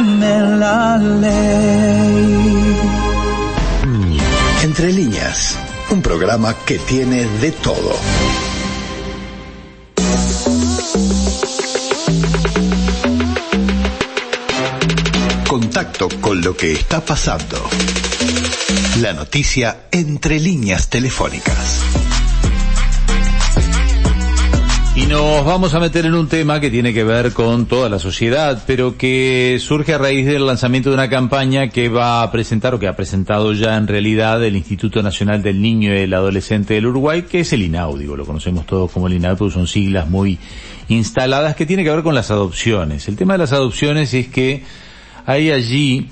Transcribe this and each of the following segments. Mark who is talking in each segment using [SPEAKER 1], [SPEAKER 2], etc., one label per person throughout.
[SPEAKER 1] La ley.
[SPEAKER 2] Entre líneas, un programa que tiene de todo. Contacto con lo que está pasando. La noticia entre líneas telefónicas.
[SPEAKER 3] Y nos vamos a meter en un tema que tiene que ver con toda la sociedad, pero que surge a raíz del lanzamiento de una campaña que va a presentar o que ha presentado ya en realidad el Instituto Nacional del Niño y el Adolescente del Uruguay, que es el INAU, lo conocemos todos como el INAU, son siglas muy instaladas que tiene que ver con las adopciones. El tema de las adopciones es que hay allí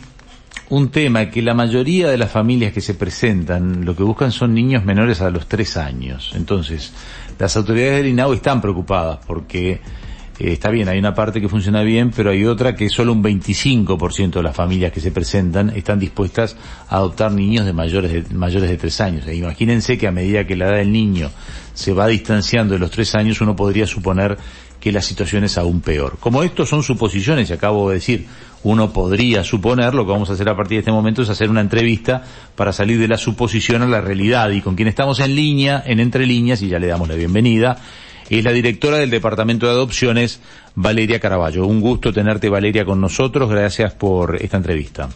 [SPEAKER 3] un tema que la mayoría de las familias que se presentan lo que buscan son niños menores a los tres años. Entonces, las autoridades del INAU están preocupadas porque eh, está bien, hay una parte que funciona bien, pero hay otra que solo un 25% de las familias que se presentan están dispuestas a adoptar niños de mayores de, mayores de tres años. E imagínense que a medida que la edad del niño se va distanciando de los tres años, uno podría suponer que la situación es aún peor. Como estos son suposiciones, y acabo de decir, uno podría suponer, lo que vamos a hacer a partir de este momento es hacer una entrevista para salir de la suposición a la realidad y con quien estamos en línea, en entre líneas, y ya le damos la bienvenida, es la directora del Departamento de Adopciones, Valeria Caraballo. Un gusto tenerte, Valeria, con nosotros. Gracias por esta entrevista.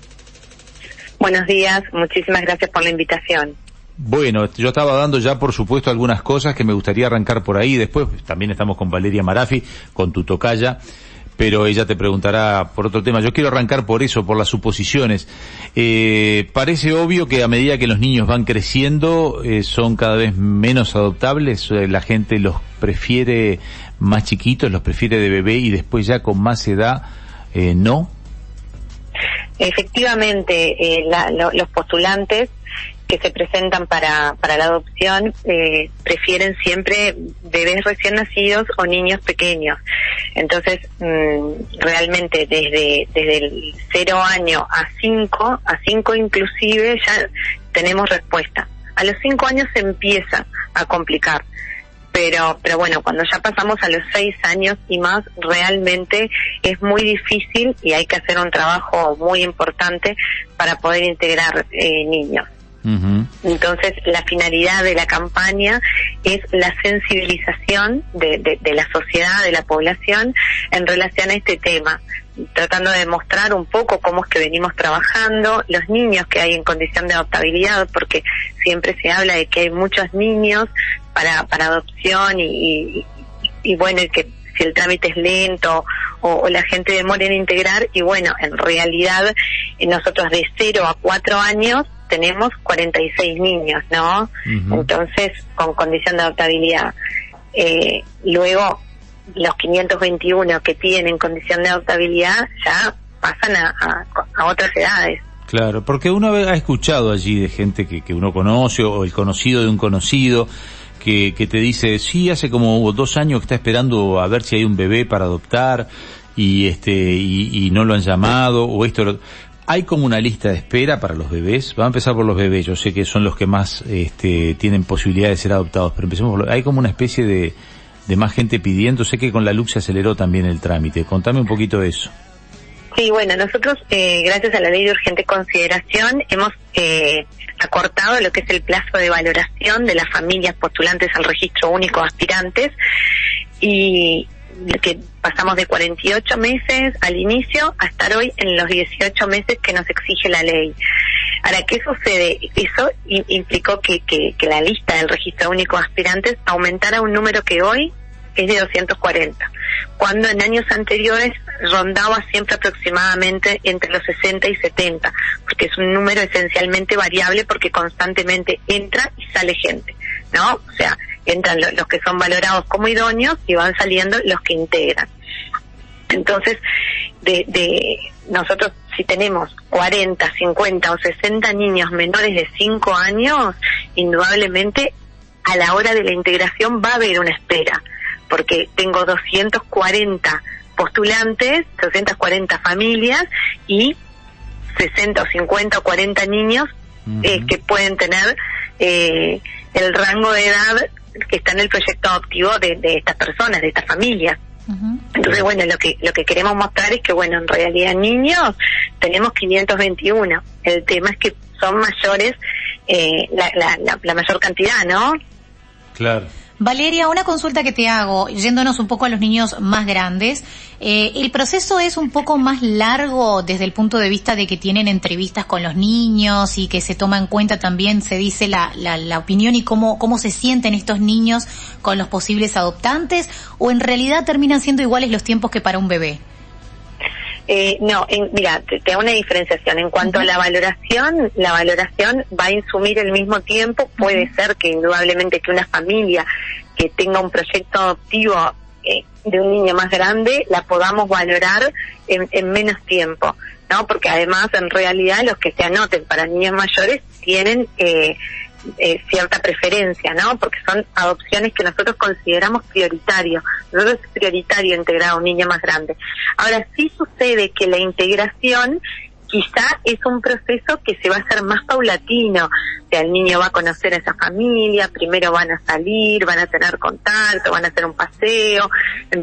[SPEAKER 4] Buenos días, muchísimas gracias por la invitación.
[SPEAKER 3] Bueno, yo estaba dando ya, por supuesto, algunas cosas que me gustaría arrancar por ahí. Después también estamos con Valeria Marafi, con tu tocaya pero ella te preguntará por otro tema. Yo quiero arrancar por eso, por las suposiciones. Eh, parece obvio que a medida que los niños van creciendo eh, son cada vez menos adoptables. Eh, la gente los prefiere más chiquitos, los prefiere de bebé y después ya con más edad no.
[SPEAKER 4] Efectivamente, los postulantes que se presentan para, para la adopción eh, prefieren siempre bebés recién nacidos o niños pequeños. Entonces, mm, realmente desde, desde el cero año a cinco, a cinco inclusive, ya tenemos respuesta. A los cinco años se empieza a complicar. Pero, pero bueno, cuando ya pasamos a los seis años y más, realmente es muy difícil y hay que hacer un trabajo muy importante para poder integrar eh, niños. Entonces, la finalidad de la campaña es la sensibilización de, la sociedad, de la población, en relación a este tema, tratando de mostrar un poco cómo es que venimos trabajando, los niños que hay en condición de adoptabilidad, porque siempre se habla de que hay muchos niños para, para adopción y, y, bueno, que si el trámite es lento o, la gente demora en integrar, y bueno, en realidad nosotros de 0 a 4 años tenemos 46 niños, ¿no? Entonces, con condición de adoptabilidad. Eh, luego, los 521 que tienen condición de adoptabilidad ya pasan a, otras edades.
[SPEAKER 3] Claro, porque uno ha escuchado allí de gente que, que uno conoce o el conocido de un conocido que, que te dice, sí, hace como dos años que está esperando a ver si hay un bebé para adoptar y este y, y no lo han llamado o esto hay como una lista de espera para los bebés. Va a empezar por los bebés. Yo sé que son los que más este, tienen posibilidad de ser adoptados, pero empecemos por Hay como una especie de, de más gente pidiendo. Sé que con la luz se aceleró también el trámite. Contame un poquito de eso.
[SPEAKER 4] Sí, bueno, nosotros, eh, gracias a la ley de urgente consideración, hemos eh, acortado lo que es el plazo de valoración de las familias postulantes al registro único aspirantes y, que pasamos de 48 meses al inicio a estar hoy en los 18 meses que nos exige la ley. Ahora, ¿qué sucede? Eso implicó que, que, la lista del registro único de aspirantes aumentara un número que hoy es de 240, cuando en años anteriores rondaba siempre aproximadamente entre los 60 y 70, porque es un número esencialmente variable porque constantemente entra y sale gente, ¿no? O sea, entran los que son valorados como idóneos y van saliendo los que integran. Entonces, de, de nosotros si tenemos 40, 50 o 60 niños menores de 5 años, indudablemente a la hora de la integración va a haber una espera, porque tengo 240 postulantes, 240 familias y 60 o 50 o 40 niños eh, que pueden tener eh, el rango de edad que está en el proyecto adoptivo de, estas personas, de estas familias. Entonces, bueno, lo que lo que queremos mostrar es que, bueno, en realidad niños tenemos 521. El tema es que son mayores, eh, la, la, la mayor cantidad, ¿no?
[SPEAKER 3] Claro.
[SPEAKER 5] Valeria, una consulta que te hago, yéndonos un poco a los niños más grandes. Eh, ¿El proceso es un poco más largo desde el punto de vista de que tienen entrevistas con los niños y que se toma en cuenta también, se dice, la, la, la opinión y cómo, cómo se sienten estos niños con los posibles adoptantes? ¿O en realidad terminan siendo iguales los tiempos que para un bebé?
[SPEAKER 4] Eh, no, en, mira, te, te, hago una diferenciación. En cuanto a la valoración, la valoración va a insumir el mismo tiempo. Puede ser que indudablemente que una familia que tenga un proyecto adoptivo eh, de un niño más grande la podamos valorar en, en menos tiempo, ¿no? Porque además, en realidad, los que se anoten para niños mayores tienen eh, eh, cierta preferencia, ¿no? Porque son adopciones que nosotros consideramos prioritarios. Nosotros es prioritario integrar a un niño más grande. Ahora sí sucede que la integración quizá es un proceso que se va a hacer más paulatino. O sea, el niño va a conocer a esa familia, primero van a salir, van a tener contacto, van a hacer un paseo,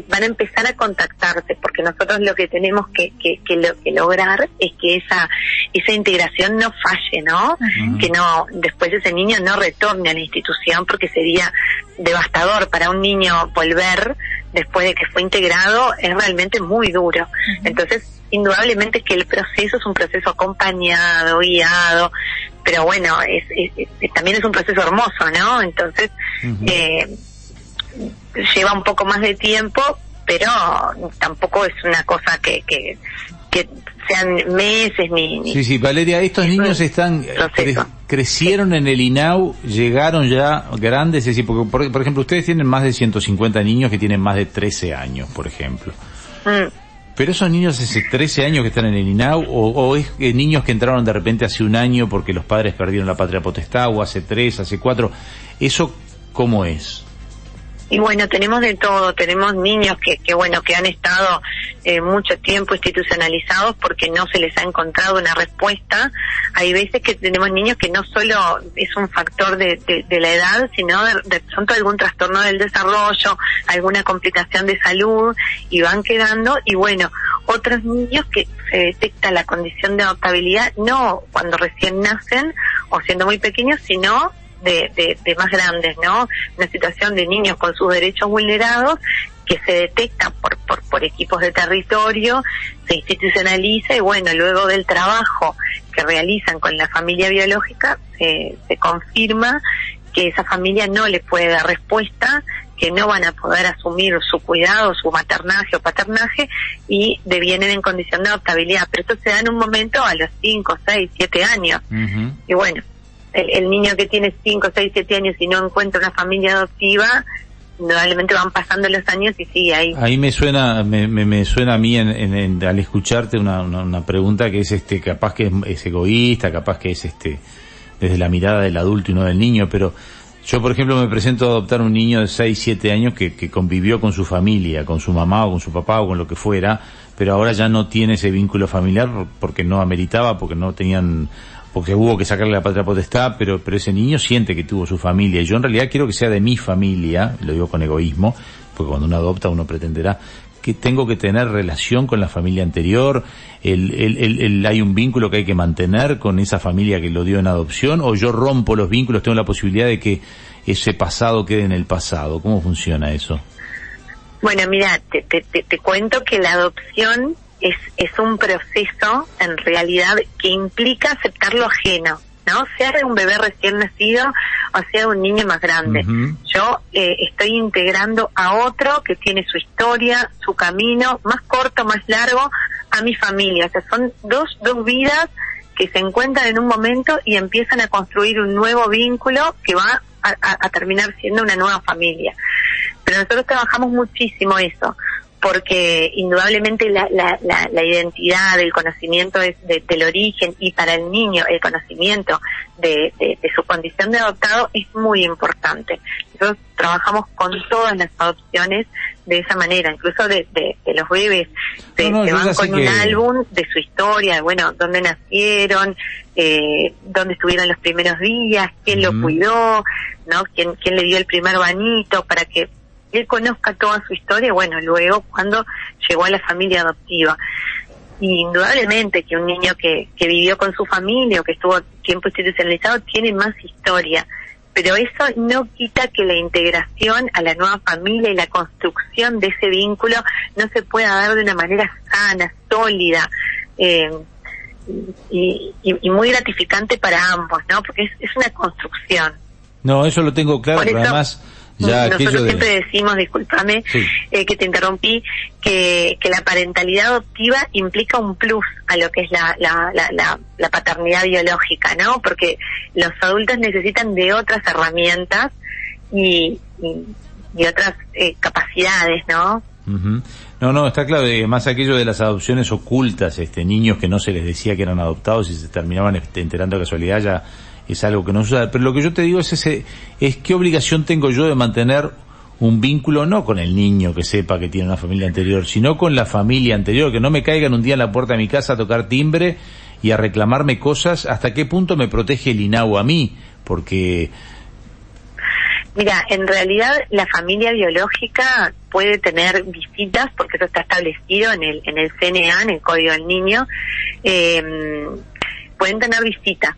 [SPEAKER 4] van a empezar a contactarse, porque nosotros lo que tenemos que, que, que, lo, que lograr es que esa, esa integración no falle, ¿no? Uh -huh. Que no, después ese niño no retorne a la institución porque sería devastador para un niño volver después de que fue integrado, es realmente muy duro. Uh -huh. Entonces, indudablemente que el proceso es un proceso acompañado, guiado, pero bueno, es, es, es también es un proceso hermoso, ¿no? Entonces, uh -huh. eh, lleva un poco más de tiempo, pero tampoco es una cosa que, que, que sean meses ni, ni,
[SPEAKER 3] Sí, sí, Valeria, estos niños están cre crecieron en el INAU, llegaron ya grandes, es decir, porque por, por, ejemplo, ustedes tienen más de 150 niños que tienen más de 13 años, por ejemplo. Mm. Pero esos niños hace 13 años que están en el INAU o, es eh, niños que entraron de repente hace un año porque los padres perdieron la patria potestad o hace tres, hace cuatro, ¿eso cómo es?
[SPEAKER 4] Y bueno, tenemos de todo, tenemos niños que, que bueno, que han estado eh, mucho tiempo institucionalizados porque no se les ha encontrado una respuesta. Hay veces que tenemos niños que no solo es un factor de, de, la edad, sino de, pronto algún trastorno del desarrollo, alguna complicación de salud y van quedando. Y bueno, otros niños que se detecta la condición de adoptabilidad no cuando recién nacen o siendo muy pequeños, sino de, de, más grandes, ¿no? Una situación de niños con sus derechos vulnerados que se detecta por, por, por equipos de territorio, se institucionaliza y bueno, luego del trabajo que realizan con la familia biológica, se, se confirma que esa familia no le puede dar respuesta, que no van a poder asumir su cuidado, su maternaje o paternaje y devienen en condición de adoptabilidad. Pero esto se da en un momento a los 5, 6, 7 años. Uh -huh. Y bueno, el, el, niño que tiene 5, 6, 7 años y no encuentra una familia adoptiva, indudablemente van pasando los años y ahí.
[SPEAKER 3] Ahí me suena, me, me, suena a mí en, en, al escucharte una, una, una, pregunta que es este, capaz que es, es, egoísta, capaz que es este, desde la mirada del adulto y no del niño, pero yo por ejemplo me presento a adoptar un niño de 6, 7 años que, que convivió con su familia, con su mamá o con su papá o con lo que fuera, pero ahora ya no tiene ese vínculo familiar porque no ameritaba, porque no tenían porque hubo que sacarle la patria potestad, pero, pero ese niño siente que tuvo su familia. Y yo en realidad quiero que sea de mi familia, lo digo con egoísmo, porque cuando uno adopta uno pretenderá que tengo que tener relación con la familia anterior, el, el, el, hay un vínculo que hay que mantener con esa familia que lo dio en adopción, o yo rompo los vínculos, tengo la posibilidad de que ese pasado quede en el pasado. ¿Cómo funciona eso?
[SPEAKER 4] Bueno, mira, te, te, te cuento que la adopción es, es un proceso en realidad que implica aceptar lo ajeno, ¿no? Sea de un bebé recién nacido o sea de un niño más grande. Uh -huh. Yo eh, estoy integrando a otro que tiene su historia, su camino, más corto, más largo, a mi familia. O sea, son dos, dos vidas que se encuentran en un momento y empiezan a construir un nuevo vínculo que va a, a, a terminar siendo una nueva familia. Pero nosotros trabajamos muchísimo eso porque indudablemente la, la, la, la identidad, el conocimiento es de, del origen y para el niño el conocimiento de, de, de, su condición de adoptado es muy importante. Nosotros trabajamos con todas las adopciones de esa manera, incluso de, los bebés. Se, no, no, se van con un álbum de su historia, bueno, dónde nacieron, eh, dónde estuvieron los primeros días, quién lo cuidó, ¿no? ¿Quién, quién le dio el primer bañito para que él conozca toda su historia, bueno, luego cuando llegó a la familia adoptiva. Y indudablemente que un niño que, que vivió con su familia o que estuvo tiempo institucionalizado tiene más historia, pero eso no quita que la integración a la nueva familia y la construcción de ese vínculo no se pueda dar de una manera sana, sólida. Eh, y, y, muy gratificante para ambos, ¿no? Porque es, es una construcción.
[SPEAKER 3] No, eso lo tengo claro, pero además
[SPEAKER 4] nosotros siempre decimos, discúlpame eh, que te interrumpí, que, que la parentalidad adoptiva implica un plus a lo que es la, la, la, la, paternidad biológica, ¿no? Porque los adultos necesitan de otras herramientas y, y, otras eh, capacidades, ¿no?
[SPEAKER 3] No, no, está claro, más aquello de las adopciones ocultas, este, niños que no se les decía que eran adoptados y se terminaban este, enterando de casualidad ya es algo que no sucede. Pero lo que yo te digo es ese, es qué obligación tengo yo de mantener un vínculo no con el niño que sepa que tiene una familia anterior, sino con la familia anterior, que no me caigan un día en la puerta de mi casa a tocar timbre y a reclamarme cosas, hasta qué punto me protege el INAU a mí, porque...
[SPEAKER 4] Mira, en realidad la familia biológica puede tener visitas, porque eso está establecido en el, en el CNA, en el Código del Niño, eh, pueden tener visitas,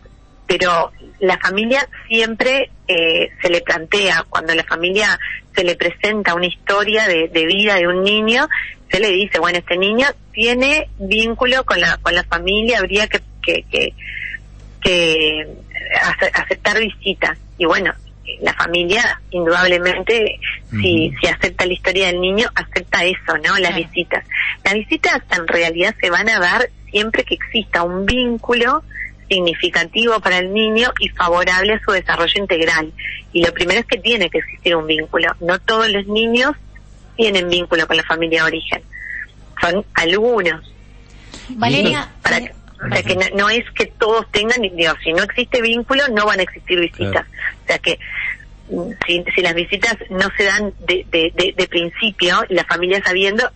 [SPEAKER 4] pero la familia siempre eh, se le plantea, cuando la familia se le presenta una historia de, vida de un niño, se le dice, bueno, este niño tiene vínculo con la, con la familia, habría que, que, que, aceptar visitas. Y bueno, la familia, indudablemente, si, si acepta la historia del niño, acepta eso, ¿no? Las visitas. Las visitas en realidad se van a dar siempre que exista un vínculo significativo para el niño y favorable a su desarrollo integral. Y lo primero es que tiene que existir un vínculo. No todos los niños tienen vínculo con la familia de origen. Son algunos.
[SPEAKER 5] Valeria.
[SPEAKER 4] Para, o que no, es que todos tengan, digo, si no existe vínculo, no van a existir visitas. O sea que mm, si, si las visitas no se dan de, de, de principio, la familia sabiendo,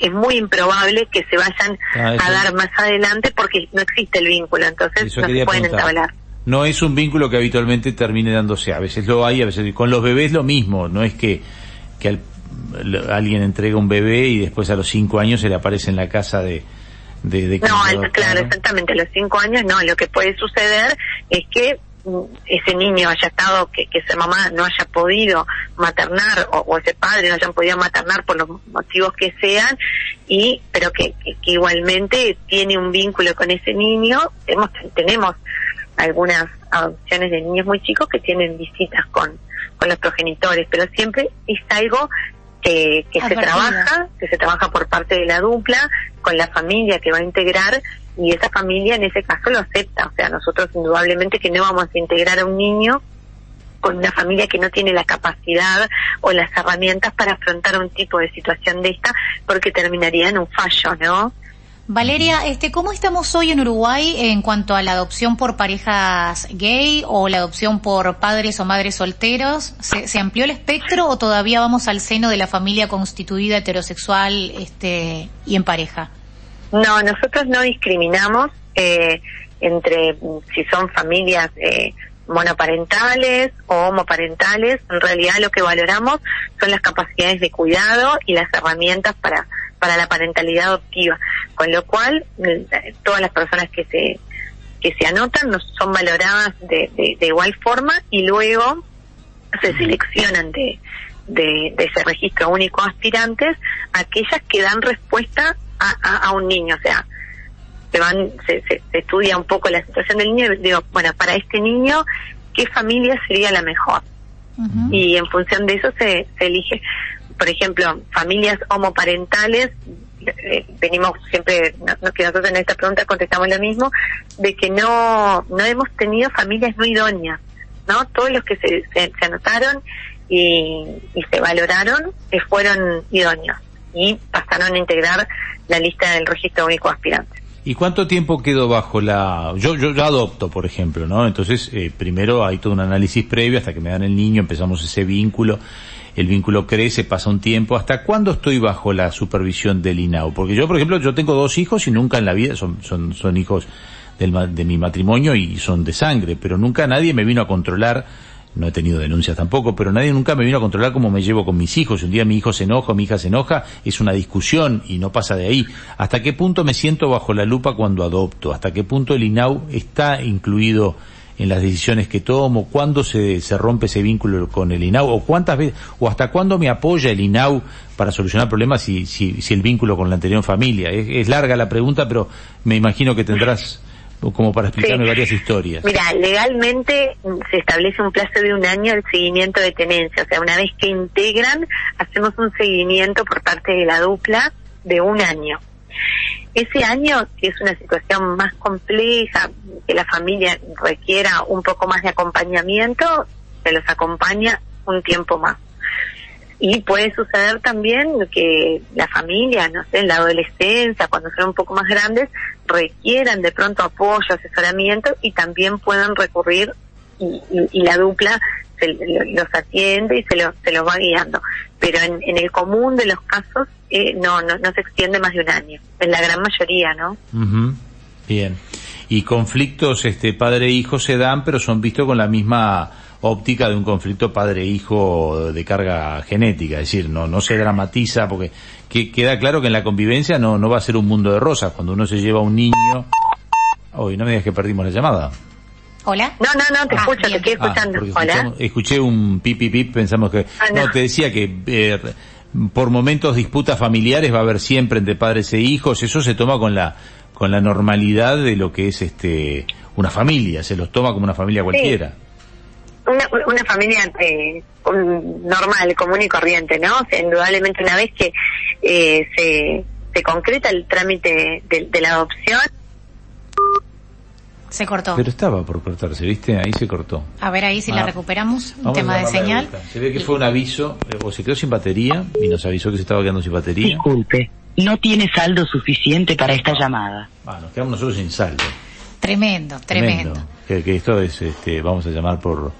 [SPEAKER 4] es, muy improbable que se vayan ah, a dar más adelante porque no existe el vínculo, entonces no se pueden entablar.
[SPEAKER 3] No es un vínculo que habitualmente termine dándose, a veces lo hay, a veces con los bebés lo mismo, no es que, que alguien entrega un bebé y después a los cinco años se le aparece en la casa de, de,
[SPEAKER 4] no, claro, exactamente, a los cinco años no, lo que puede suceder es que ese niño haya estado, que, que esa mamá no haya podido maternar o, ese padre no haya podido maternar por los motivos que sean, y pero que, igualmente tiene un vínculo con ese niño. Tenemos, tenemos algunas adopciones de niños muy chicos que tienen visitas con, con los progenitores, pero siempre es algo que, que se trabaja, que se trabaja por parte de la dupla, con la familia que va a integrar y esa familia en ese caso lo acepta. O sea, nosotros indudablemente que no vamos a integrar a un niño con una familia que no tiene la capacidad o las herramientas para afrontar un tipo de situación de esta, porque terminaría en un fallo, ¿no?
[SPEAKER 5] Valeria, este, ¿cómo estamos hoy en Uruguay en cuanto a la adopción por parejas gay o la adopción por padres o madres solteros? ¿Se, se amplió el espectro o todavía vamos al seno de la familia constituida heterosexual este, y en pareja?
[SPEAKER 4] No, nosotros no discriminamos eh, entre si son familias eh, monoparentales o homoparentales. En realidad lo que valoramos son las capacidades de cuidado y las herramientas para, para la parentalidad adoptiva. Con lo cual, todas las personas que se, que se anotan son valoradas de, de, igual forma y luego se seleccionan de, de, de, ese registro único aspirantes aquellas que dan respuesta a, un niño, o sea, se van, se, estudia un poco la situación del niño y digo, bueno, para este niño, ¿qué familia sería la mejor? Y en función de eso se, se elige, por ejemplo, familias homoparentales, eh, venimos siempre, no, que nosotros en esta pregunta contestamos lo mismo, de que no, no hemos tenido familias no idóneas, ¿no? Todos los que se, se, anotaron y, y se valoraron eh, fueron idóneos y pasaron a integrar la lista del registro único aspirante.
[SPEAKER 3] ¿Y cuánto tiempo quedó bajo la... Yo, yo, adopto, por ejemplo, ¿no? Entonces, eh, primero hay todo un análisis previo hasta que me dan el niño, empezamos ese vínculo, el vínculo crece, pasa un tiempo. ¿Hasta cuándo estoy bajo la supervisión del INAU? Porque yo, por ejemplo, yo tengo dos hijos y nunca en la vida, son, son, son hijos del, de mi matrimonio y son de sangre, pero nunca nadie me vino a controlar no he tenido denuncias tampoco, pero nadie nunca me vino a controlar cómo me llevo con mis hijos. Si un día mi hijo se enoja, mi hija se enoja, es una discusión y no pasa de ahí. ¿Hasta qué punto me siento bajo la lupa cuando adopto? ¿Hasta qué punto el INAU está incluido en las decisiones que tomo? ¿Cuándo se, se rompe ese vínculo con el INAU? ¿O cuántas veces, o hasta cuándo me apoya el INAU para solucionar problemas si, si, si el vínculo con la anterior familia? Es, es larga la pregunta, pero me imagino que tendrás como para explicarme
[SPEAKER 4] Sí.
[SPEAKER 3] varias historias.
[SPEAKER 4] Mira, legalmente se establece un plazo de un año el seguimiento de tenencia. O sea, una vez que integran, hacemos un seguimiento por parte de la dupla de un año. Ese año, que es una situación más compleja, que la familia requiera un poco más de acompañamiento, se los acompaña un tiempo más. Y puede suceder también que la familia, no sé, en la adolescencia, cuando son un poco más grandes, requieran de pronto apoyo, asesoramiento y también puedan recurrir y, y- la dupla se, lo- los atiende y se los, se los va guiando. Pero en, en el común de los casos eh, no, no, no se extiende más de un año, en la gran mayoría, ¿no?
[SPEAKER 3] Ujú. Bien. Y conflictos este padre-hijo se dan, pero son vistos con la misma óptica de un conflicto padre-hijo de carga genética, es decir, no no se dramatiza porque que, queda claro que en la convivencia no no va a ser un mundo de rosas cuando uno se lleva a un niño. Hoy no me digas que perdimos la llamada.
[SPEAKER 5] Hola.
[SPEAKER 4] No, no, no, te
[SPEAKER 5] Ah,
[SPEAKER 4] escucho, te
[SPEAKER 5] bien.
[SPEAKER 4] estoy
[SPEAKER 3] Ah,
[SPEAKER 4] escuchando.
[SPEAKER 3] porque
[SPEAKER 4] Hola.
[SPEAKER 3] escuché un pipi pip, pensamos que...
[SPEAKER 4] Ah,
[SPEAKER 3] no.
[SPEAKER 4] no.
[SPEAKER 3] te decía que eh, por momentos disputas familiares va a haber siempre entre padres e hijos, eso se toma con la con la normalidad de lo que es este una familia, se los toma como una familia cualquiera.
[SPEAKER 4] Una, una familia eh, un- normal, común y corriente, ¿no? O sea, indudablemente una vez que eh, se, se concreta el trámite de, de la adopción,
[SPEAKER 5] Se cortó.
[SPEAKER 3] Pero estaba por cortarse, ¿viste? Ahí se cortó.
[SPEAKER 5] A ver ahí si
[SPEAKER 3] Ah.
[SPEAKER 5] la recuperamos. Un tema de señal.
[SPEAKER 3] Se ve que fue un aviso, eh, o se quedó sin batería y nos avisó que se estaba quedando sin batería.
[SPEAKER 6] Disculpe, no tiene saldo suficiente para esta llamada.
[SPEAKER 3] Ah, nos quedamos nosotros sin saldo.
[SPEAKER 5] Tremendo, tremendo.
[SPEAKER 3] Que, que esto es, este, vamos a llamar por...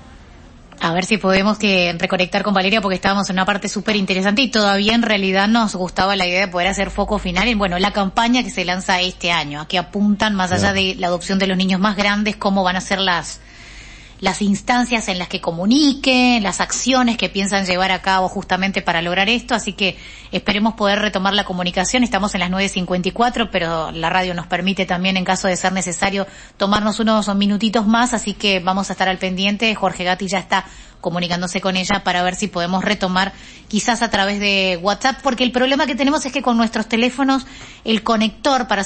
[SPEAKER 5] A ver si podemos que reconectar con Valeria porque estábamos en una parte súper interesante y todavía en realidad nos gustaba la idea de poder hacer foco final en, bueno, la campaña que se lanza este año, a que apuntan más allá de la adopción de los niños más grandes, cómo van a ser las, las instancias en las que comuniquen, las acciones que piensan llevar a cabo justamente para lograr esto, así que esperemos poder retomar la comunicación. Estamos en las 9.54, pero la radio nos permite también, en caso de ser necesario, tomarnos unos minutitos más, así que vamos a estar al pendiente. Jorge Gatti ya está comunicándose con ella para ver si podemos retomar quizás a través de WhatsApp, porque el problema que tenemos es que con nuestros teléfonos el conector para